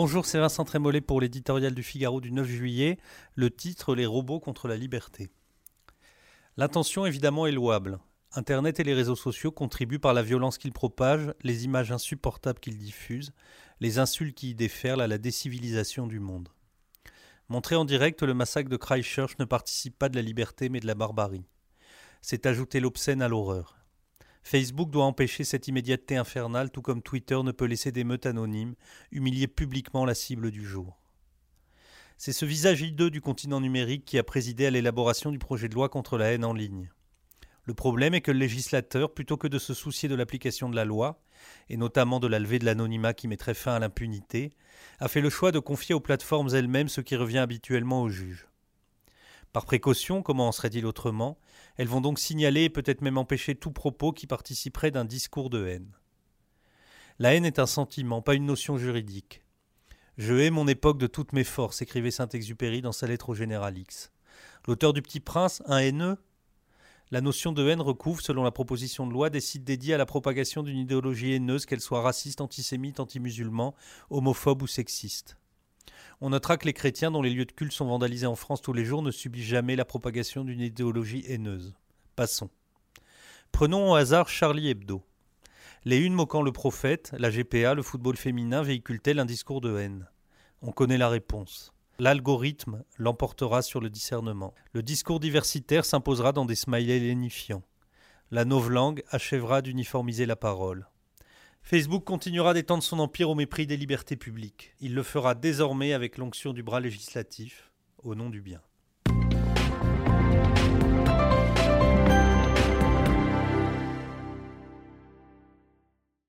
Bonjour, c'est Vincent Trémollet pour l'éditorial du Figaro du 9 juillet. Le titre Les robots contre la liberté. L'intention évidemment est louable. Internet et les réseaux sociaux contribuent par la violence qu'ils propagent, les images insupportables qu'ils diffusent, les insultes qui y déferlent à la décivilisation du monde. Montrer en direct le massacre de Christchurch ne participe pas de la liberté mais de la barbarie. C'est ajouter l'obscène à l'horreur. Facebook doit empêcher cette immédiateté infernale, tout comme Twitter ne peut laisser des meutes anonymes humilier publiquement la cible du jour. C'est ce visage hideux du continent numérique qui a présidé à l'élaboration du projet de loi contre la haine en ligne. Le problème est que le législateur, plutôt que de se soucier de l'application de la loi, et notamment de la levée de l'anonymat qui mettrait fin à l'impunité, a fait le choix de confier aux plateformes elles-mêmes ce qui revient habituellement aux juges. Par précaution, comment en serait-il autrement? Elles vont donc signaler et peut-être même empêcher tout propos qui participerait d'un discours de haine. La haine est un sentiment, pas une notion juridique. Je hais mon époque de toutes mes forces, écrivait Saint-Exupéry dans sa lettre au général X. L'auteur du Petit Prince, un haineux? La notion de haine recouvre, selon la proposition de loi, des sites dédiés à la propagation d'une idéologie haineuse, qu'elle soit raciste, antisémite, anti-musulman, homophobe ou sexiste. On notera que les chrétiens dont les lieux de culte sont vandalisés en France tous les jours ne subissent jamais la propagation d'une idéologie haineuse. Passons. Prenons au hasard Charlie Hebdo. Les unes moquant le prophète, la GPA, le football féminin véhiculent-elles un discours de haine? On connaît la réponse. L'algorithme l'emportera sur le discernement. Le discours diversitaire s'imposera dans des smileys lénifiants. La novlangue achèvera d'uniformiser la parole. Facebook continuera d'étendre son empire au mépris des libertés publiques. Il le fera désormais avec l'onction du bras législatif, au nom du bien.